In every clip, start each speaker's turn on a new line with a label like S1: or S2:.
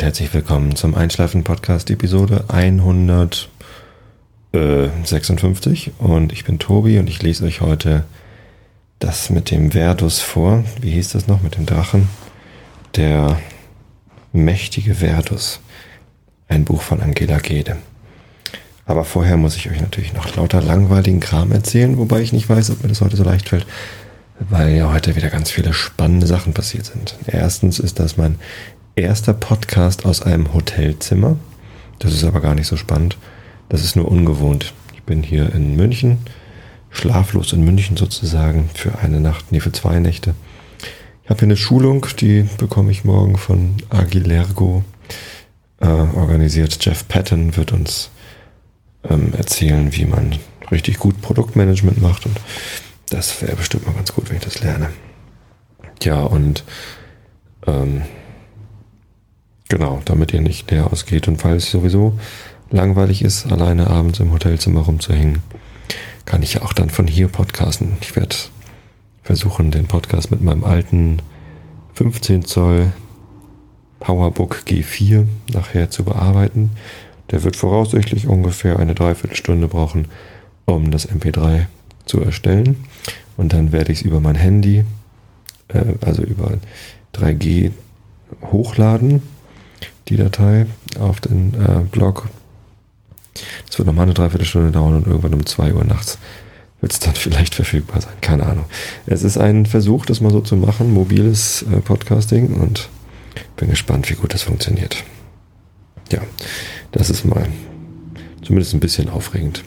S1: und herzlich willkommen zum Einschlafen-Podcast, Episode 156. Und ich bin Tobi und ich lese euch heute das mit dem Verdus vor. Wie hieß das noch? Mit dem Drachen? Der mächtige Verdus. Ein Buch von Angela Gede. Aber vorher muss ich euch natürlich noch lauter langweiligen Kram erzählen, wobei ich nicht weiß, ob mir das heute so leicht fällt, weil ja heute wieder ganz viele spannende Sachen passiert sind. Erstens ist das mein erster Podcast aus einem Hotelzimmer. Das ist aber gar nicht so spannend. Das ist nur ungewohnt. Ich bin hier in München, schlaflos in München sozusagen, für eine Nacht, nee, für zwei Nächte. Ich habe hier eine Schulung, die bekomme ich morgen von Agilergo äh, organisiert. Jeff Patton wird uns ähm, erzählen, wie man richtig gut Produktmanagement macht und das wäre bestimmt mal ganz gut, wenn ich das lerne. Ja, und ähm, Genau, damit ihr nicht leer ausgeht und falls es sowieso langweilig ist, alleine abends im Hotelzimmer rumzuhängen, kann ich ja auch dann von hier podcasten. Ich werde versuchen, den Podcast mit meinem alten 15 Zoll Powerbook G4 nachher zu bearbeiten. Der wird voraussichtlich ungefähr eine Dreiviertelstunde brauchen, um das MP3 zu erstellen. Und dann werde ich es über mein Handy, äh, also über 3G hochladen die Datei auf den äh, Blog. Das wird nochmal eine Dreiviertelstunde dauern und irgendwann um 2 Uhr nachts wird es dann vielleicht verfügbar sein. Keine Ahnung. Es ist ein Versuch, das mal so zu machen, mobiles äh, Podcasting und bin gespannt, wie gut das funktioniert. Ja, das ist mal zumindest ein bisschen aufregend.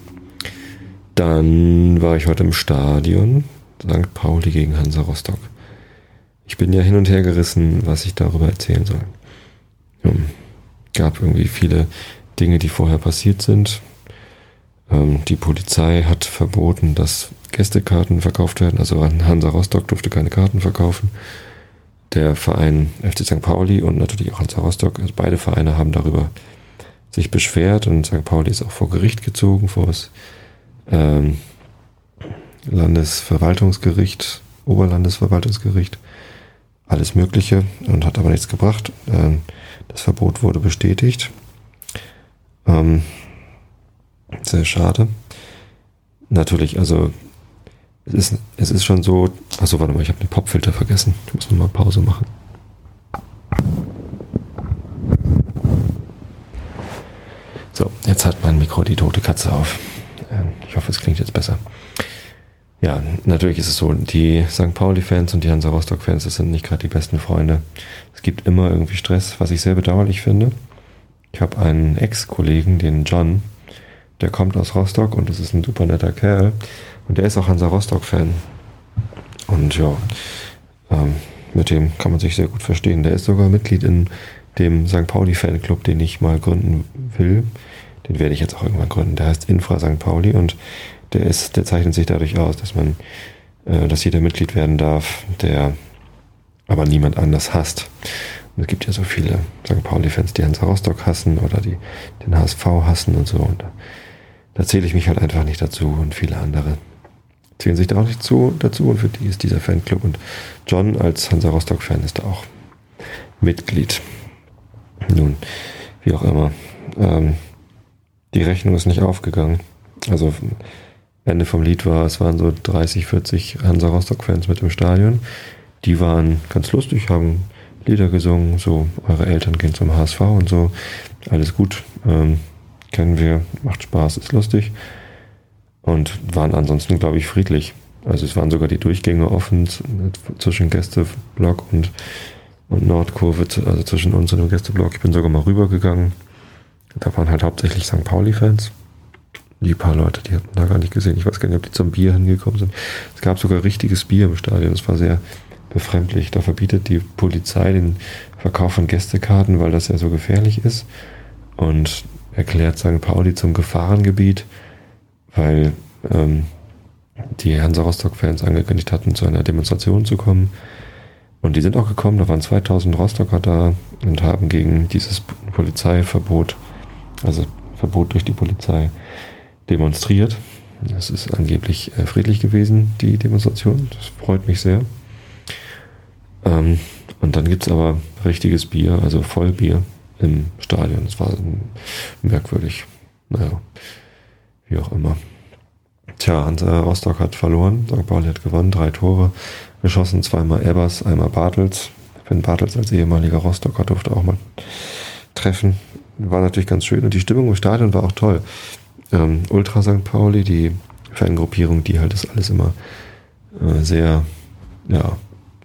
S1: Dann war ich heute im Stadion, St. Pauli gegen Hansa Rostock. Ich bin ja hin und her gerissen, was ich darüber erzählen soll. Ähm, gab irgendwie viele Dinge, die vorher passiert sind. Ähm, die Polizei hat verboten, dass Gästekarten verkauft werden. Also Hansa Rostock durfte keine Karten verkaufen. Der Verein FC St. Pauli und natürlich auch Hansa Rostock, also beide Vereine haben darüber sich beschwert und St. Pauli ist auch vor Gericht gezogen, vor das ähm, Landesverwaltungsgericht, Oberlandesverwaltungsgericht, alles Mögliche und hat aber nichts gebracht. Ähm, das Verbot wurde bestätigt. Ähm, sehr schade. Natürlich, also es ist, es ist schon so. Achso, warte mal, ich habe den Popfilter vergessen. Ich muss nochmal Pause machen. So, jetzt hat mein Mikro die tote Katze auf. Ähm, ich hoffe, es klingt jetzt besser. Ja, natürlich ist es so, die St. Pauli-Fans und die Hansa Rostock-Fans, das sind nicht gerade die besten Freunde. Es gibt immer irgendwie Stress, was ich sehr bedauerlich finde. Ich habe einen Ex-Kollegen, den John, der kommt aus Rostock und das ist ein super netter Kerl. Und der ist auch Hansa Rostock-Fan. Und ja, ähm, mit dem kann man sich sehr gut verstehen. Der ist sogar Mitglied in dem St. Pauli-Fanclub, den ich mal gründen will. Den werde ich jetzt auch irgendwann gründen. Der heißt Infra St. Pauli und der ist, der zeichnet sich dadurch aus, dass man, äh, dass jeder Mitglied werden darf, der aber niemand anders hasst. Und es gibt ja so viele St. Pauli-Fans, die Hansa Rostock hassen oder die den HSV hassen und so. Und da, da zähle ich mich halt einfach nicht dazu und viele andere zählen sich da auch nicht zu, dazu und für die ist dieser Fanclub. Und John als Hansa Rostock-Fan ist auch Mitglied. Nun, wie auch immer. Ähm, die Rechnung ist nicht aufgegangen. Also Ende vom Lied war, es waren so 30, 40 Hansa Rostock-Fans mit im Stadion. Die waren ganz lustig, haben Lieder gesungen, so eure Eltern gehen zum HSV und so. Alles gut, ähm, kennen wir, macht Spaß, ist lustig. Und waren ansonsten, glaube ich, friedlich. Also es waren sogar die Durchgänge offen zwischen Gästeblock und, und Nordkurve, also zwischen uns und dem Gästeblock. Ich bin sogar mal rübergegangen. Da waren halt hauptsächlich St. Pauli-Fans die paar Leute, die hatten da gar nicht gesehen. Ich weiß gar nicht, ob die zum Bier hingekommen sind. Es gab sogar richtiges Bier im Stadion. Das war sehr befremdlich. Da verbietet die Polizei den Verkauf von Gästekarten, weil das ja so gefährlich ist. Und erklärt St. Pauli zum Gefahrengebiet, weil ähm, die Hansa Rostock-Fans angekündigt hatten, zu einer Demonstration zu kommen. Und die sind auch gekommen, da waren 2000 Rostocker da und haben gegen dieses Polizeiverbot, also Verbot durch die Polizei, demonstriert. Das ist angeblich äh, friedlich gewesen, die Demonstration. Das freut mich sehr. Ähm, und dann gibt es aber richtiges Bier, also Vollbier im Stadion. Es war merkwürdig. Naja, wie auch immer. Tja, Hansa Rostock hat verloren. St. Pauli hat gewonnen. Drei Tore geschossen. Zweimal Ebers, einmal Bartels. Finn Bartels als ehemaliger Rostocker durfte auch mal treffen. War natürlich ganz schön. Und die Stimmung im Stadion war auch toll. Ähm, Ultra St. Pauli, die Fangruppierung, die halt das alles immer äh, sehr ja,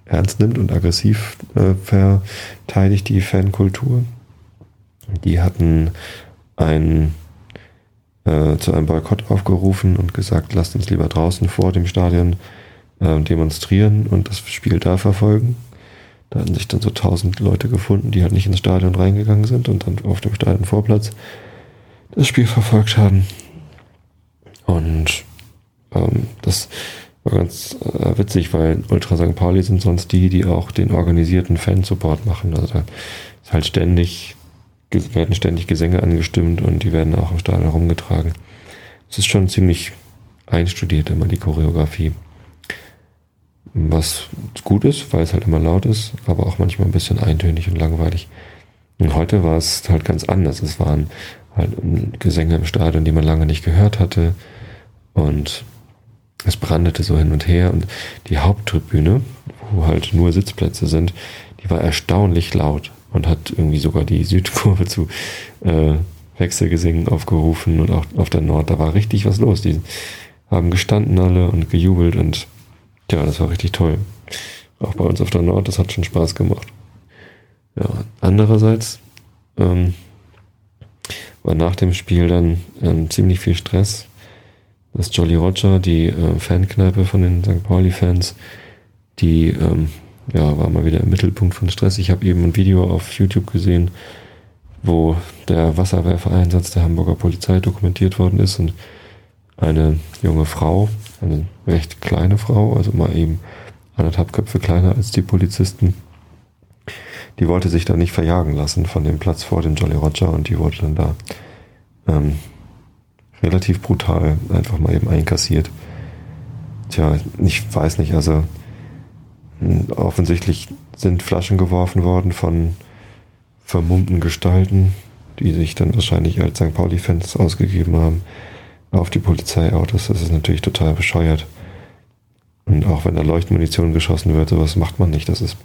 S1: ernst nimmt und aggressiv äh, verteidigt, die Fankultur. Die hatten ein, äh, zu einem Boykott aufgerufen und gesagt, lasst uns lieber draußen vor dem Stadion äh, demonstrieren und das Spiel da verfolgen. Da hatten sich dann so tausend Leute gefunden, die halt nicht ins Stadion reingegangen sind und dann auf dem Stadionvorplatz das Spiel verfolgt haben. Und ähm, das war ganz äh, witzig, weil Ultra St. Pauli sind sonst die, die auch den organisierten Fansupport machen. Also da ist halt ständig, werden ständig Gesänge angestimmt und die werden auch im Stadion herumgetragen. Es ist schon ziemlich einstudiert immer die Choreografie. Was gut ist, weil es halt immer laut ist, aber auch manchmal ein bisschen eintönig und langweilig. Und heute war es halt ganz anders. Es waren halt Gesänge im Stadion, die man lange nicht gehört hatte. Und es brandete so hin und her und die Haupttribüne, wo halt nur Sitzplätze sind, die war erstaunlich laut und hat irgendwie sogar die Südkurve zu äh, Wechselgesingen aufgerufen und auch auf der Nord, da war richtig was los. Die haben gestanden alle und gejubelt und ja, das war richtig toll. Auch bei uns auf der Nord, das hat schon Spaß gemacht. Ja, andererseits ähm, war nach dem Spiel dann ähm, ziemlich viel Stress das Jolly Roger, die äh, Fankneipe von den St. Pauli-Fans, die ähm, ja, war mal wieder im Mittelpunkt von Stress. Ich habe eben ein Video auf YouTube gesehen, wo der Wasserwerfereinsatz der Hamburger Polizei dokumentiert worden ist und eine junge Frau, eine recht kleine Frau, also mal eben anderthalb Köpfe kleiner als die Polizisten, die wollte sich da nicht verjagen lassen von dem Platz vor dem Jolly Roger und die wurde dann da ähm, relativ brutal einfach mal eben einkassiert. Tja, ich weiß nicht, also hm, offensichtlich sind Flaschen geworfen worden von vermummten Gestalten, die sich dann wahrscheinlich als St. Pauli-Fans ausgegeben haben, auf die Polizeiautos. Das ist natürlich total bescheuert. Und auch wenn da Leuchtmunition geschossen wird, sowas macht man nicht. Das ist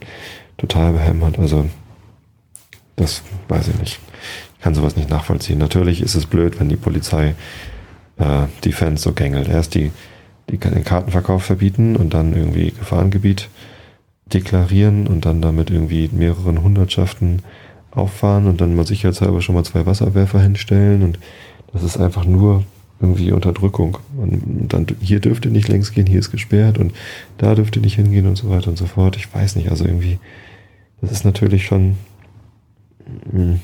S1: total behämmert. Also, das weiß ich nicht kann sowas nicht nachvollziehen. Natürlich ist es blöd, wenn die Polizei äh, die Fans so gängelt. Erst die, die den Kartenverkauf verbieten und dann irgendwie Gefahrengebiet deklarieren und dann damit irgendwie mehreren Hundertschaften auffahren und dann mal sicherheitshalber schon mal zwei Wasserwerfer hinstellen und das ist einfach nur irgendwie Unterdrückung. Und dann hier dürfte nicht längs gehen, hier ist gesperrt und da dürfte nicht hingehen und so weiter und so fort. Ich weiß nicht, also irgendwie, das ist natürlich schon hm,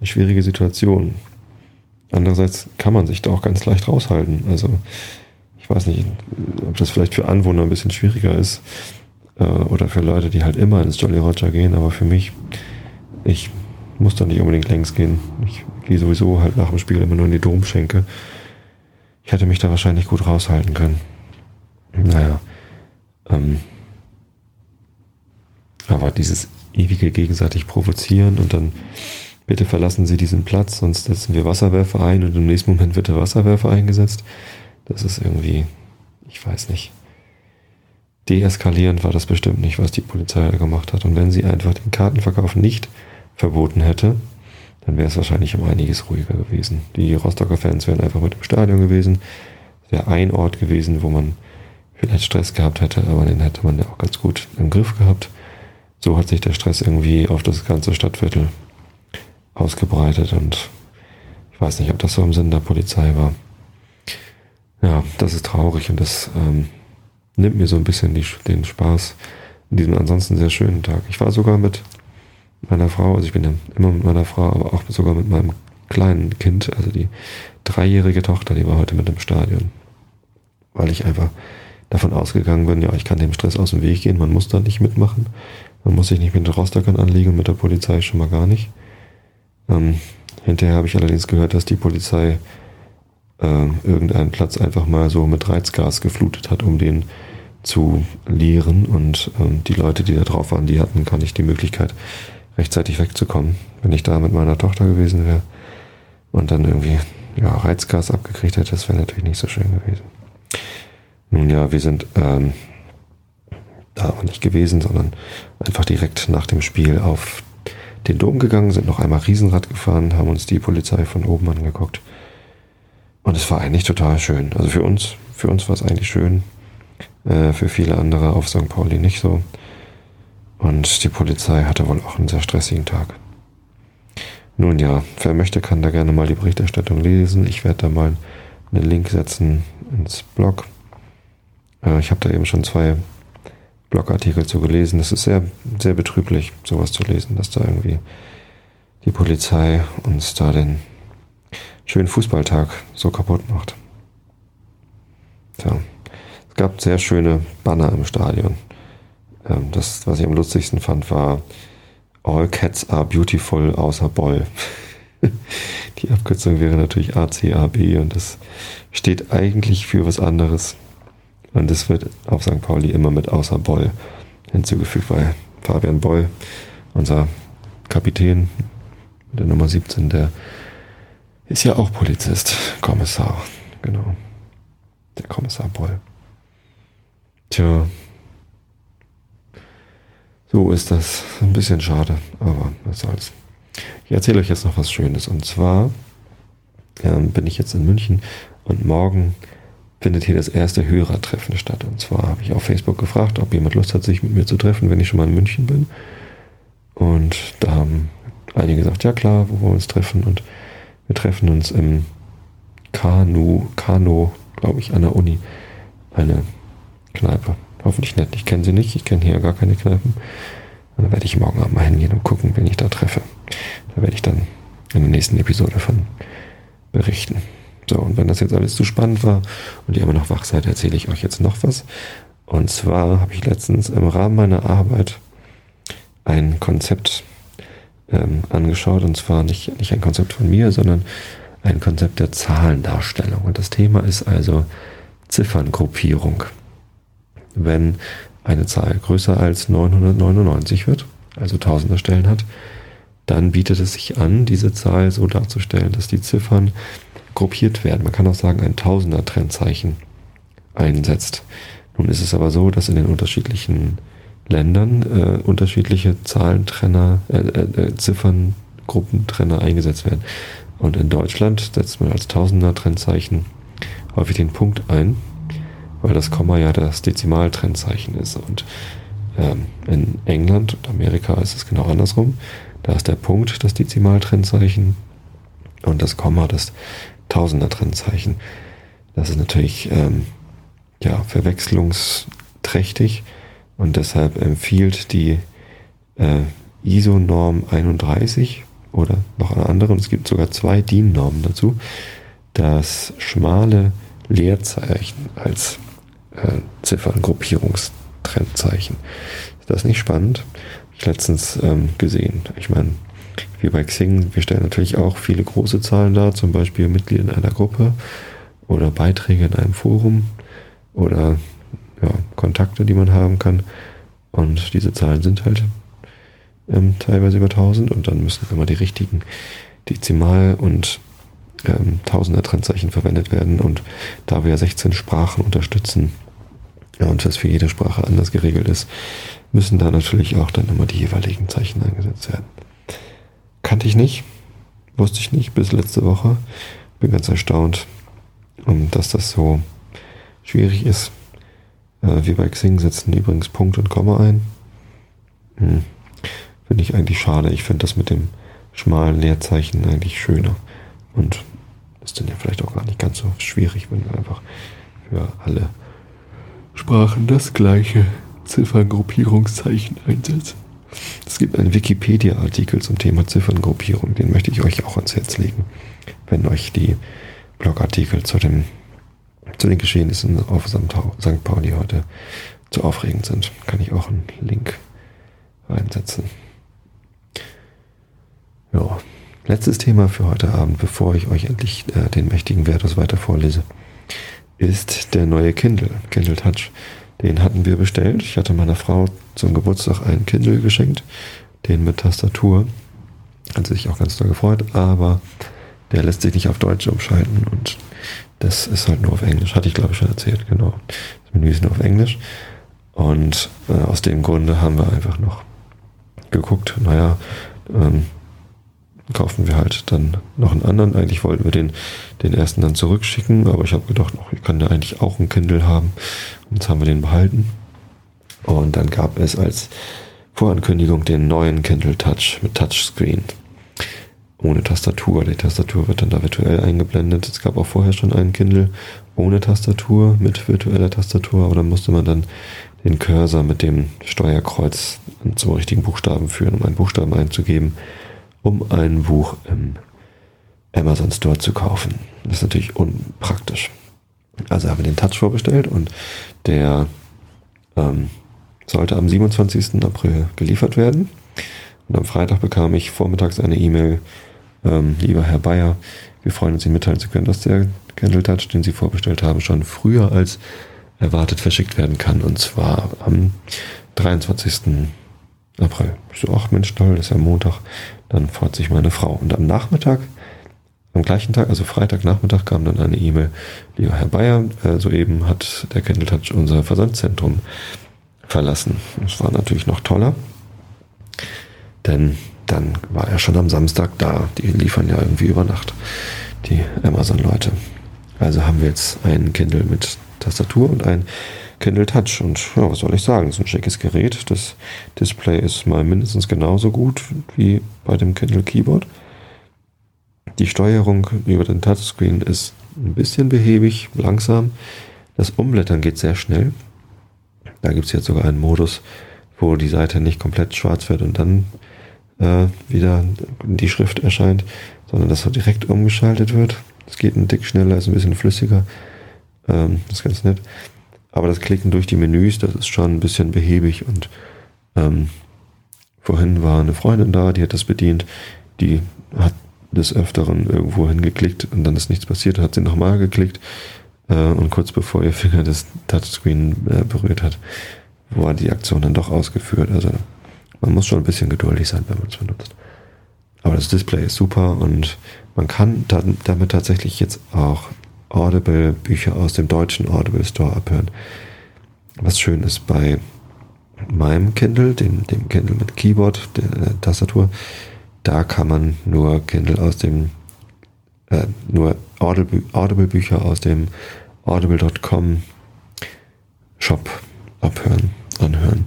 S1: eine schwierige Situation. Andererseits kann man sich da auch ganz leicht raushalten. Also ich weiß nicht, ob das vielleicht für Anwohner ein bisschen schwieriger ist äh, oder für Leute, die halt immer ins Jolly Roger gehen, aber für mich, ich muss da nicht unbedingt längs gehen. Ich gehe sowieso halt nach dem Spiel immer nur in die Domschenke. Ich hätte mich da wahrscheinlich gut raushalten können. Naja. Ähm, aber dieses ewige gegenseitig provozieren und dann bitte verlassen Sie diesen Platz, sonst setzen wir Wasserwerfer ein und im nächsten Moment wird der Wasserwerfer eingesetzt. Das ist irgendwie, ich weiß nicht. Deeskalierend war das bestimmt nicht, was die Polizei gemacht hat. Und wenn sie einfach den Kartenverkauf nicht verboten hätte, dann wäre es wahrscheinlich um einiges ruhiger gewesen. Die Rostocker Fans wären einfach mit im Stadion gewesen. Es wäre ein Ort gewesen, wo man vielleicht Stress gehabt hätte, aber den hätte man ja auch ganz gut im Griff gehabt. So hat sich der Stress irgendwie auf das ganze Stadtviertel ausgebreitet und ich weiß nicht, ob das so im Sinn der Polizei war. Ja, das ist traurig und das ähm, nimmt mir so ein bisschen die, den Spaß in diesem ansonsten sehr schönen Tag. Ich war sogar mit meiner Frau, also ich bin ja immer mit meiner Frau, aber auch sogar mit meinem kleinen Kind, also die dreijährige Tochter, die war heute mit im Stadion. Weil ich einfach davon ausgegangen bin, ja, ich kann dem Stress aus dem Weg gehen, man muss da nicht mitmachen. Man muss sich nicht mit den Rostockern anlegen, mit der Polizei schon mal gar nicht. Ähm, hinterher habe ich allerdings gehört, dass die Polizei äh, irgendeinen Platz einfach mal so mit Reizgas geflutet hat, um den zu leeren. Und ähm, die Leute, die da drauf waren, die hatten gar nicht die Möglichkeit, rechtzeitig wegzukommen. Wenn ich da mit meiner Tochter gewesen wäre und dann irgendwie ja, Reizgas abgekriegt hätte, das wäre natürlich nicht so schön gewesen. Nun ja, wir sind ähm, da aber nicht gewesen, sondern einfach direkt nach dem Spiel auf den Dom gegangen, sind noch einmal Riesenrad gefahren, haben uns die Polizei von oben angeguckt. Und es war eigentlich total schön. Also für uns, für uns war es eigentlich schön. Äh, für viele andere auf St. Pauli nicht so. Und die Polizei hatte wohl auch einen sehr stressigen Tag. Nun ja, wer möchte, kann da gerne mal die Berichterstattung lesen. Ich werde da mal einen Link setzen ins Blog. Äh, ich habe da eben schon zwei Blogartikel zu gelesen. Das ist sehr, sehr betrüblich, sowas zu lesen, dass da irgendwie die Polizei uns da den schönen Fußballtag so kaputt macht. Tja, es gab sehr schöne Banner im Stadion. Ähm, das, was ich am lustigsten fand, war All Cats are beautiful außer Boll. Die Abkürzung wäre natürlich ACAB und das steht eigentlich für was anderes. Und es wird auf St. Pauli immer mit außer Boll hinzugefügt, weil Fabian Boll, unser Kapitän der Nummer 17, der ist ja auch Polizist, Kommissar, genau. Der Kommissar Boll. Tja, so ist das. Ein bisschen schade, aber was soll's. Ich erzähle euch jetzt noch was Schönes. Und zwar ähm, bin ich jetzt in München und morgen findet hier das erste Hörertreffen statt. Und zwar habe ich auf Facebook gefragt, ob jemand Lust hat, sich mit mir zu treffen, wenn ich schon mal in München bin. Und da haben einige gesagt, ja klar, wo wollen wir uns treffen? Und wir treffen uns im Kanu, Kano, glaube ich, an der Uni. Eine Kneipe. Hoffentlich nett. Ich kenne sie nicht. Ich kenne hier gar keine Kneipen. Und da werde ich morgen Abend mal hingehen und gucken, wen ich da treffe. Da werde ich dann in der nächsten Episode von berichten. So, und wenn das jetzt alles zu spannend war und ihr immer noch wach seid, erzähle ich euch jetzt noch was. Und zwar habe ich letztens im Rahmen meiner Arbeit ein Konzept ähm, angeschaut. Und zwar nicht, nicht ein Konzept von mir, sondern ein Konzept der Zahlendarstellung. Und das Thema ist also Zifferngruppierung wenn eine Zahl größer als 999 wird, also tausender Stellen hat, dann bietet es sich an, diese Zahl so darzustellen, dass die Ziffern gruppiert werden. Man kann auch sagen, ein Tausender Trennzeichen einsetzt. Nun ist es aber so, dass in den unterschiedlichen Ländern äh, unterschiedliche Zahlentrenner, äh, äh, äh Zifferngruppentrenner eingesetzt werden. Und in Deutschland setzt man als Tausender Trennzeichen häufig den Punkt ein, weil das Komma ja das Dezimaltrennzeichen ist. Und ähm, in England und Amerika ist es genau andersrum. Da ist der Punkt das Dezimaltrennzeichen und das Komma das Tausender-Trennzeichen. Das ist natürlich ähm, ja, verwechslungsträchtig und deshalb empfiehlt die äh, ISO-Norm 31 oder noch eine andere, und es gibt sogar zwei DIN-Normen dazu, das schmale Leerzeichen als äh, Ziffernengruppierungstrennzeichen. Ist das nicht spannend? Hab ich letztens ähm, gesehen. Ich meine, wie bei Xing, wir stellen natürlich auch viele große Zahlen dar, zum Beispiel Mitglieder in einer Gruppe oder Beiträge in einem Forum oder ja, Kontakte, die man haben kann. Und diese Zahlen sind halt ähm, teilweise über 1000 und dann müssen immer die richtigen Dezimal- und ähm, Tausender Trennzeichen verwendet werden. Und da wir 16 Sprachen unterstützen, ja, und das für jede Sprache anders geregelt ist, müssen da natürlich auch dann immer die jeweiligen Zeichen eingesetzt werden. Kannte ich nicht, wusste ich nicht bis letzte Woche. Bin ganz erstaunt, dass das so schwierig ist. Äh, wir bei Xing setzen übrigens Punkt und Komma ein. Hm. Finde ich eigentlich schade. Ich finde das mit dem schmalen Leerzeichen eigentlich schöner. Und ist dann ja vielleicht auch gar nicht ganz so schwierig, wenn wir einfach für alle Sprachen das gleiche Zifferngruppierungszeichen einsetzen. Es gibt einen Wikipedia-Artikel zum Thema Zifferngruppierung, den möchte ich euch auch ans Herz legen, wenn euch die Blogartikel zu, dem, zu den Geschehnissen auf St. Pauli heute zu aufregend sind. Kann ich auch einen Link reinsetzen. Ja, letztes Thema für heute Abend, bevor ich euch endlich äh, den mächtigen Vertus weiter vorlese ist der neue Kindle, Kindle Touch. Den hatten wir bestellt. Ich hatte meiner Frau zum Geburtstag einen Kindle geschenkt. den mit Tastatur. Hat sich auch ganz doll gefreut, aber der lässt sich nicht auf Deutsch umschalten und das ist halt nur auf Englisch. Hatte ich glaube ich schon erzählt, genau. Das Menü ist nur auf Englisch. Und äh, aus dem Grunde haben wir einfach noch geguckt, naja, ähm, kaufen wir halt dann noch einen anderen. Eigentlich wollten wir den, den ersten dann zurückschicken, aber ich habe gedacht, ich kann ja eigentlich auch ein Kindle haben. Und jetzt haben wir den behalten. Und dann gab es als Vorankündigung den neuen Kindle Touch mit Touchscreen. Ohne Tastatur. Die Tastatur wird dann da virtuell eingeblendet. Es gab auch vorher schon einen Kindle ohne Tastatur, mit virtueller Tastatur, aber da musste man dann den Cursor mit dem Steuerkreuz zum richtigen Buchstaben führen, um einen Buchstaben einzugeben um ein Buch im Amazon Store zu kaufen. Das ist natürlich unpraktisch. Also haben wir den Touch vorbestellt und der ähm, sollte am 27. April geliefert werden. Und am Freitag bekam ich vormittags eine E-Mail, ähm, lieber Herr Bayer, wir freuen uns, Ihnen mitteilen zu können, dass der Candle Touch, den Sie vorbestellt haben, schon früher als erwartet verschickt werden kann. Und zwar am 23. April. Ich so, ach Mensch, toll, das ist ja Montag. Dann freut sich meine Frau. Und am Nachmittag, am gleichen Tag, also Freitagnachmittag, kam dann eine E-Mail, lieber Herr Bayer, äh, soeben hat der Candle Touch unser Versandzentrum verlassen. Das war natürlich noch toller, denn dann war er schon am Samstag da. Die liefern ja irgendwie über Nacht, die Amazon-Leute. Also haben wir jetzt einen Kindle mit Tastatur und ein Kindle Touch. Und ja, was soll ich sagen? Das ist ein schickes Gerät. Das Display ist mal mindestens genauso gut wie bei dem Kindle Keyboard. Die Steuerung über den Touchscreen ist ein bisschen behäbig, langsam. Das Umblättern geht sehr schnell. Da gibt es jetzt sogar einen Modus, wo die Seite nicht komplett schwarz wird und dann äh, wieder die Schrift erscheint, sondern dass so direkt umgeschaltet wird. Es geht ein Tick schneller, ist ein bisschen flüssiger. Ähm, das ist ganz nett. Aber das Klicken durch die Menüs, das ist schon ein bisschen behäbig und ähm, vorhin war eine Freundin da, die hat das bedient, die hat des Öfteren irgendwo hingeklickt und dann ist nichts passiert, hat sie nochmal geklickt äh, und kurz bevor ihr Finger das Touchscreen äh, berührt hat, war die Aktion dann doch ausgeführt. Also man muss schon ein bisschen geduldig sein, wenn man es benutzt. Aber das Display ist super und man kann damit tatsächlich jetzt auch Audible-Bücher aus dem deutschen Audible Store abhören. Was schön ist bei meinem Kindle, dem, dem Kindle mit Keyboard, der Tastatur, da kann man nur Kindle aus dem, äh, nur Audible-Bücher aus dem audible.com Shop abhören, anhören.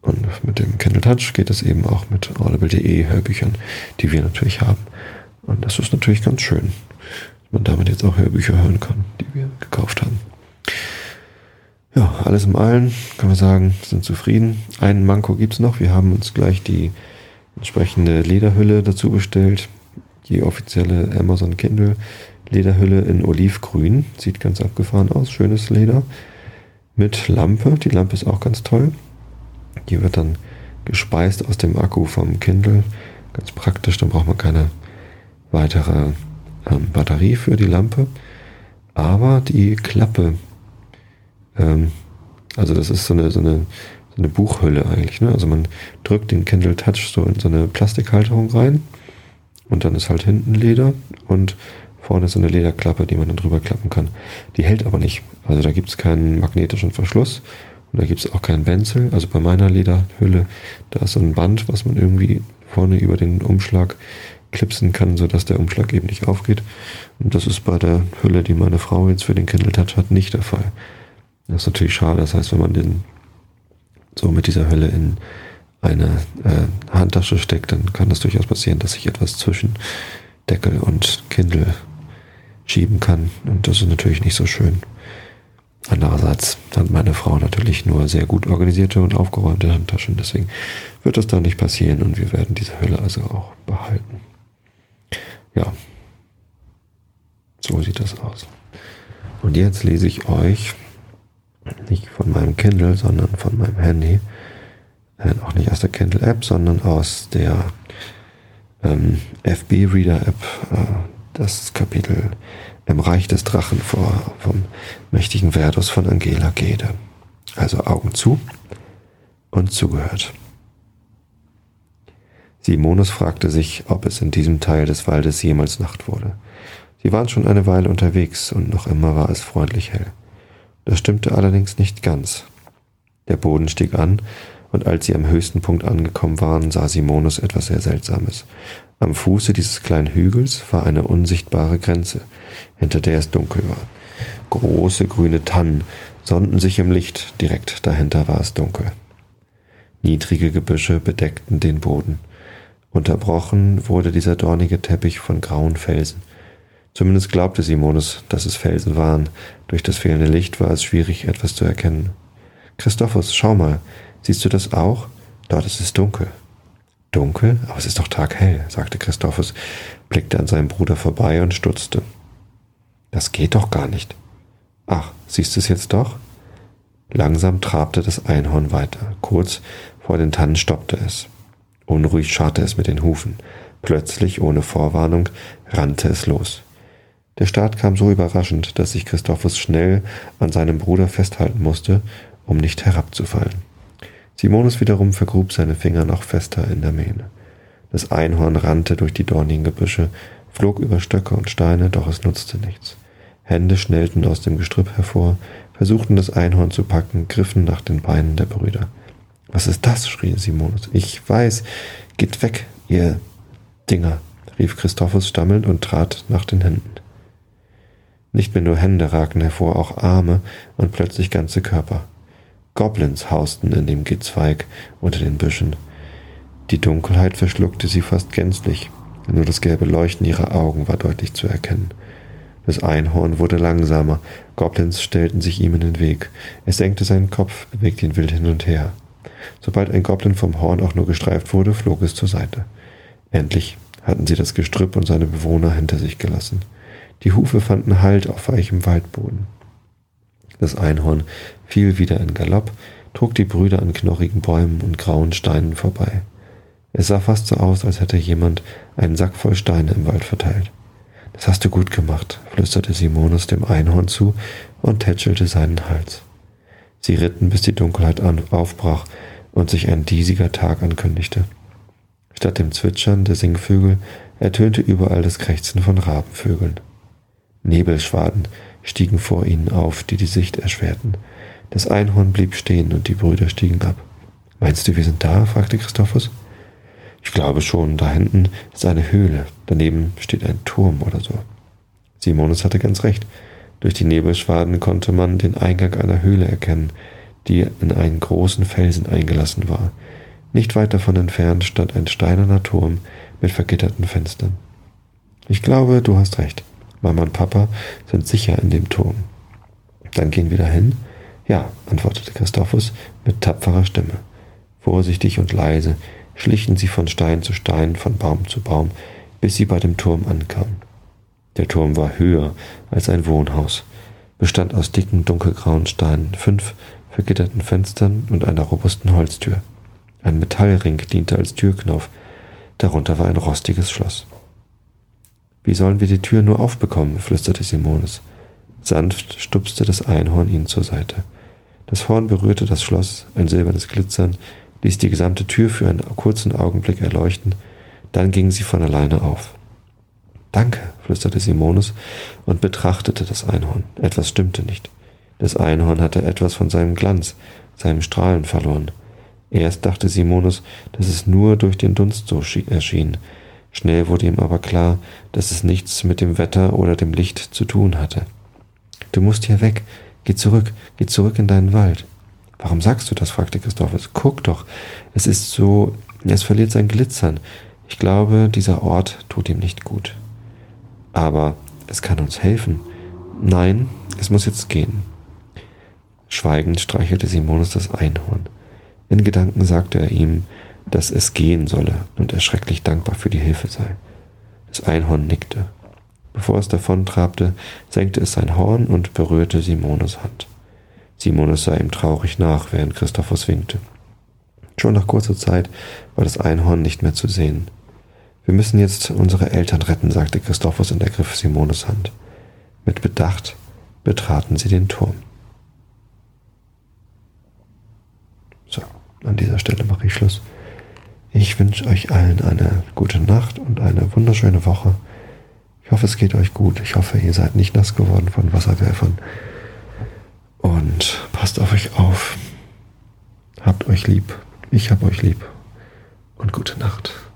S1: Und mit dem Kindle Touch geht es eben auch mit audible.de Hörbüchern, die wir natürlich haben. Und das ist natürlich ganz schön man damit jetzt auch Hörbücher hören kann, die wir gekauft haben. Ja, alles im Allen kann man sagen, sind zufrieden. Einen Manko gibt's noch. Wir haben uns gleich die entsprechende Lederhülle dazu bestellt. Die offizielle Amazon Kindle Lederhülle in Olivgrün. Sieht ganz abgefahren aus. Schönes Leder. Mit Lampe. Die Lampe ist auch ganz toll. Die wird dann gespeist aus dem Akku vom Kindle. Ganz praktisch. Dann braucht man keine weitere ähm, Batterie für die Lampe, aber die Klappe, ähm, also das ist so eine, so eine, so eine Buchhülle eigentlich. Ne? Also man drückt den Kindle Touch so in so eine Plastikhalterung rein und dann ist halt hinten Leder und vorne ist so eine Lederklappe, die man dann drüber klappen kann. Die hält aber nicht. Also da gibt es keinen magnetischen Verschluss und da gibt es auch keinen Benzel. Also bei meiner Lederhülle, da ist so ein Band, was man irgendwie vorne über den Umschlag klipsen kann, sodass der Umschlag eben nicht aufgeht. Und das ist bei der Hülle, die meine Frau jetzt für den Kindle Touch hat, nicht der Fall. Das ist natürlich schade. Das heißt, wenn man den so mit dieser Hülle in eine äh, Handtasche steckt, dann kann das durchaus passieren, dass sich etwas zwischen Deckel und Kindle schieben kann. Und das ist natürlich nicht so schön. Andererseits hat meine Frau natürlich nur sehr gut organisierte und aufgeräumte Handtaschen. Deswegen wird das da nicht passieren und wir werden diese Hülle also auch behalten. Ja, so sieht das aus. Und jetzt lese ich euch nicht von meinem Kindle, sondern von meinem Handy, äh, auch nicht aus der Kindle-App, sondern aus der ähm, FB-Reader-App, äh, das Kapitel Im Reich des Drachen vor, vom mächtigen Verdus von Angela Gede. Also Augen zu und zugehört. Simonus fragte sich, ob es in diesem Teil des Waldes jemals Nacht wurde. Sie waren schon eine Weile unterwegs und noch immer war es freundlich hell. Das stimmte allerdings nicht ganz. Der Boden stieg an, und als sie am höchsten Punkt angekommen waren, sah Simonus etwas sehr Seltsames. Am Fuße dieses kleinen Hügels war eine unsichtbare Grenze, hinter der es dunkel war. Große grüne Tannen sonnten sich im Licht, direkt dahinter war es dunkel. Niedrige Gebüsche bedeckten den Boden. Unterbrochen wurde dieser dornige Teppich von grauen Felsen. Zumindest glaubte Simonus, dass es Felsen waren. Durch das fehlende Licht war es schwierig, etwas zu erkennen. Christophus, schau mal, siehst du das auch? Dort ist es dunkel. Dunkel? Aber es ist doch taghell, sagte Christophus, blickte an seinem Bruder vorbei und stutzte. Das geht doch gar nicht. Ach, siehst du es jetzt doch? Langsam trabte das Einhorn weiter. Kurz vor den Tannen stoppte es. Unruhig scharrte es mit den Hufen. Plötzlich, ohne Vorwarnung, rannte es los. Der Start kam so überraschend, dass sich Christophus schnell an seinem Bruder festhalten musste, um nicht herabzufallen. Simonus wiederum vergrub seine Finger noch fester in der Mähne. Das Einhorn rannte durch die dornigen Gebüsche, flog über Stöcke und Steine, doch es nutzte nichts. Hände schnellten aus dem Gestrüpp hervor, versuchten das Einhorn zu packen, griffen nach den Beinen der Brüder. Was ist das? schrie Simonus. Ich weiß. Geht weg, ihr Dinger, rief Christophus stammelnd und trat nach den Händen. Nicht mehr nur Hände ragten hervor, auch Arme und plötzlich ganze Körper. Goblins hausten in dem Gezweig unter den Büschen. Die Dunkelheit verschluckte sie fast gänzlich, nur das gelbe Leuchten ihrer Augen war deutlich zu erkennen. Das Einhorn wurde langsamer, Goblins stellten sich ihm in den Weg. Es senkte seinen Kopf, bewegte ihn wild hin und her. Sobald ein Goblin vom Horn auch nur gestreift wurde, flog es zur Seite. Endlich hatten sie das Gestrüpp und seine Bewohner hinter sich gelassen. Die Hufe fanden Halt auf weichem Waldboden. Das Einhorn fiel wieder in Galopp, trug die Brüder an knorrigen Bäumen und grauen Steinen vorbei. Es sah fast so aus, als hätte jemand einen Sack voll Steine im Wald verteilt. Das hast du gut gemacht, flüsterte Simonus dem Einhorn zu und tätschelte seinen Hals. Sie ritten, bis die Dunkelheit aufbrach und sich ein diesiger Tag ankündigte. Statt dem Zwitschern der Singvögel ertönte überall das Krächzen von Rabenvögeln. Nebelschwaden stiegen vor ihnen auf, die die Sicht erschwerten. Das Einhorn blieb stehen und die Brüder stiegen ab. Meinst du, wir sind da? fragte Christophus. Ich glaube schon, da hinten ist eine Höhle, daneben steht ein Turm oder so. Simonus hatte ganz recht. Durch die Nebelschwaden konnte man den Eingang einer Höhle erkennen, die in einen großen Felsen eingelassen war. Nicht weit davon entfernt stand ein steinerner Turm mit vergitterten Fenstern. Ich glaube, du hast recht. Mama und Papa sind sicher in dem Turm. Dann gehen wir dahin? Ja, antwortete Christophus mit tapferer Stimme. Vorsichtig und leise schlichen sie von Stein zu Stein, von Baum zu Baum, bis sie bei dem Turm ankamen. Der Turm war höher als ein Wohnhaus, bestand aus dicken, dunkelgrauen Steinen, fünf vergitterten Fenstern und einer robusten Holztür. Ein Metallring diente als Türknauf, darunter war ein rostiges Schloss. Wie sollen wir die Tür nur aufbekommen? flüsterte Simonis. Sanft stupste das Einhorn ihn zur Seite. Das Horn berührte das Schloss, ein silbernes Glitzern, ließ die gesamte Tür für einen kurzen Augenblick erleuchten, dann ging sie von alleine auf. Danke, flüsterte Simonus und betrachtete das Einhorn. Etwas stimmte nicht. Das Einhorn hatte etwas von seinem Glanz, seinem Strahlen verloren. Erst dachte Simonus, dass es nur durch den Dunst so erschien. Schnell wurde ihm aber klar, dass es nichts mit dem Wetter oder dem Licht zu tun hatte. Du musst hier weg. Geh zurück, geh zurück in deinen Wald. Warum sagst du das? fragte Christophus. Guck doch, es ist so, es verliert sein Glitzern. Ich glaube, dieser Ort tut ihm nicht gut. Aber es kann uns helfen. Nein, es muss jetzt gehen. Schweigend streichelte Simonus das Einhorn. In Gedanken sagte er ihm, dass es gehen solle und er schrecklich dankbar für die Hilfe sei. Das Einhorn nickte. Bevor es davontrabte, senkte es sein Horn und berührte Simonus Hand. Simonus sah ihm traurig nach, während Christophus winkte. Schon nach kurzer Zeit war das Einhorn nicht mehr zu sehen. Wir müssen jetzt unsere Eltern retten, sagte Christophus und ergriff Simonus Hand. Mit Bedacht betraten sie den Turm. So, an dieser Stelle mache ich Schluss. Ich wünsche euch allen eine gute Nacht und eine wunderschöne Woche. Ich hoffe, es geht euch gut. Ich hoffe, ihr seid nicht nass geworden von Wasserwerfern. Und passt auf euch auf. Habt euch lieb. Ich hab euch lieb. Und gute Nacht.